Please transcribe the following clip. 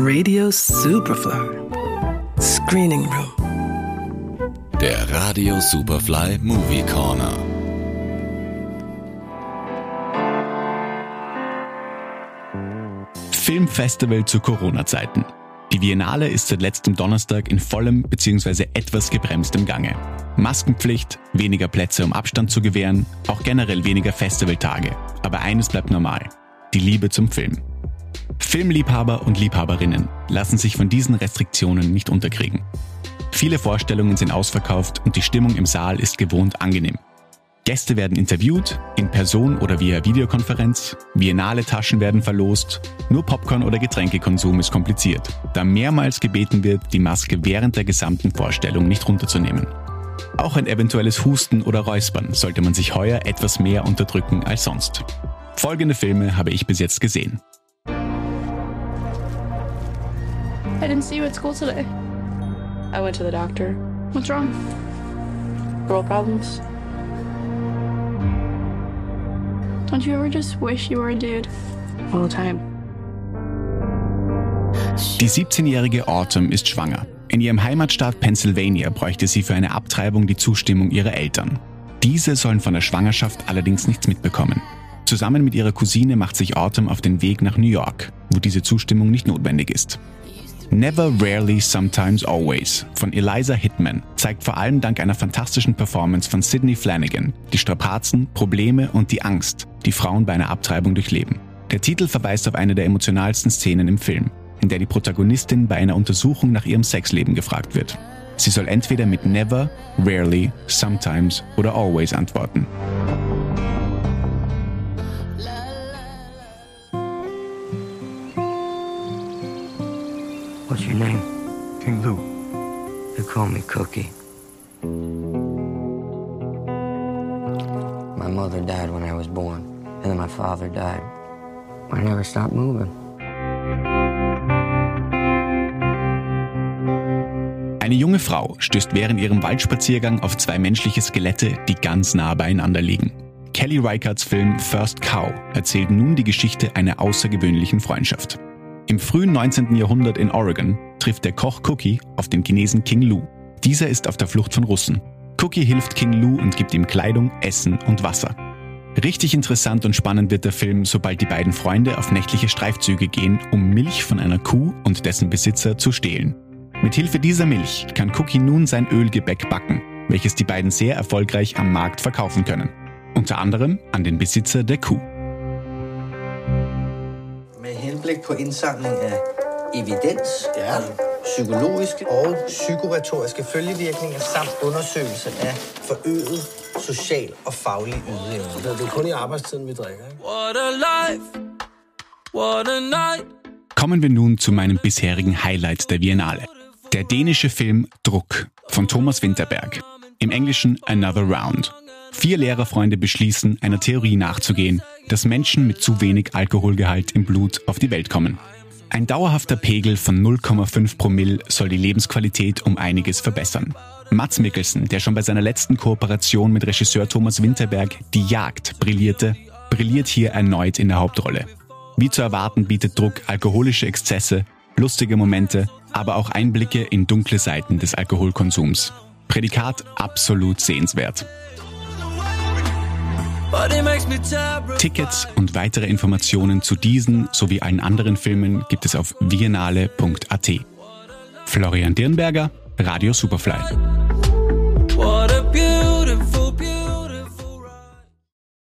Radio Superfly. Screening Room. Der Radio Superfly Movie Corner. Filmfestival zu Corona-Zeiten. Die Biennale ist seit letztem Donnerstag in vollem bzw. etwas gebremstem Gange. Maskenpflicht, weniger Plätze, um Abstand zu gewähren, auch generell weniger Festivaltage. Aber eines bleibt normal. Die Liebe zum Film. Filmliebhaber und Liebhaberinnen lassen sich von diesen Restriktionen nicht unterkriegen. Viele Vorstellungen sind ausverkauft und die Stimmung im Saal ist gewohnt angenehm. Gäste werden interviewt, in Person oder via Videokonferenz, Biennale Taschen werden verlost, nur Popcorn oder Getränkekonsum ist kompliziert, da mehrmals gebeten wird, die Maske während der gesamten Vorstellung nicht runterzunehmen. Auch ein eventuelles Husten oder Räuspern sollte man sich heuer etwas mehr unterdrücken als sonst. Folgende Filme habe ich bis jetzt gesehen. I didn't see you at school today. I went to the doctor. What's wrong? Girl problems. Don't you ever just wish you were a dude? All the time. Die 17-jährige Autumn ist schwanger. In ihrem Heimatstaat Pennsylvania bräuchte sie für eine Abtreibung die Zustimmung ihrer Eltern. Diese sollen von der Schwangerschaft allerdings nichts mitbekommen. Zusammen mit ihrer Cousine macht sich Autumn auf den Weg nach New York, wo diese Zustimmung nicht notwendig ist. Never, Rarely, Sometimes, Always von Eliza Hitman zeigt vor allem dank einer fantastischen Performance von Sidney Flanagan die Strapazen, Probleme und die Angst, die Frauen bei einer Abtreibung durchleben. Der Titel verweist auf eine der emotionalsten Szenen im Film, in der die Protagonistin bei einer Untersuchung nach ihrem Sexleben gefragt wird. Sie soll entweder mit Never, Rarely, Sometimes oder Always antworten. What's your name? King Lou. They call me Cookie. My mother died when I was born, and then my father died. I never stopped moving. Eine junge Frau stößt während ihrem Waldspaziergang auf zwei menschliche Skelette, die ganz nah beieinander liegen. Kelly Reichardts Film First Cow erzählt nun die Geschichte einer außergewöhnlichen Freundschaft. Im frühen 19. Jahrhundert in Oregon trifft der Koch Cookie auf den Chinesen King Lu. Dieser ist auf der Flucht von Russen. Cookie hilft King Lu und gibt ihm Kleidung, Essen und Wasser. Richtig interessant und spannend wird der Film, sobald die beiden Freunde auf nächtliche Streifzüge gehen, um Milch von einer Kuh und dessen Besitzer zu stehlen. Mit Hilfe dieser Milch kann Cookie nun sein Ölgebäck backen, welches die beiden sehr erfolgreich am Markt verkaufen können. Unter anderem an den Besitzer der Kuh. Henblik på indsamling af evidens, ja. psykologiske og psykoretoriske følgevirkninger samt undersøgelse af forøget social og faglig ydeevne. Det er kun i arbejdstiden, vi drikker, ikke? What a life, what a night. Kommen wir nun zu meinem bisherigen Highlight der Biennale. Der dänische Film Druck von Thomas Winterberg. Im Englischen Another Round. Vier Lehrerfreunde beschließen, einer Theorie nachzugehen, dass Menschen mit zu wenig Alkoholgehalt im Blut auf die Welt kommen. Ein dauerhafter Pegel von 0,5 Promille soll die Lebensqualität um einiges verbessern. Mats Mikkelsen, der schon bei seiner letzten Kooperation mit Regisseur Thomas Winterberg Die Jagd brillierte, brilliert hier erneut in der Hauptrolle. Wie zu erwarten bietet Druck alkoholische Exzesse, lustige Momente, aber auch Einblicke in dunkle Seiten des Alkoholkonsums. Prädikat absolut sehenswert. Tickets und weitere Informationen zu diesen sowie allen anderen Filmen gibt es auf viennale.at. Florian Dirnberger, Radio Superfly.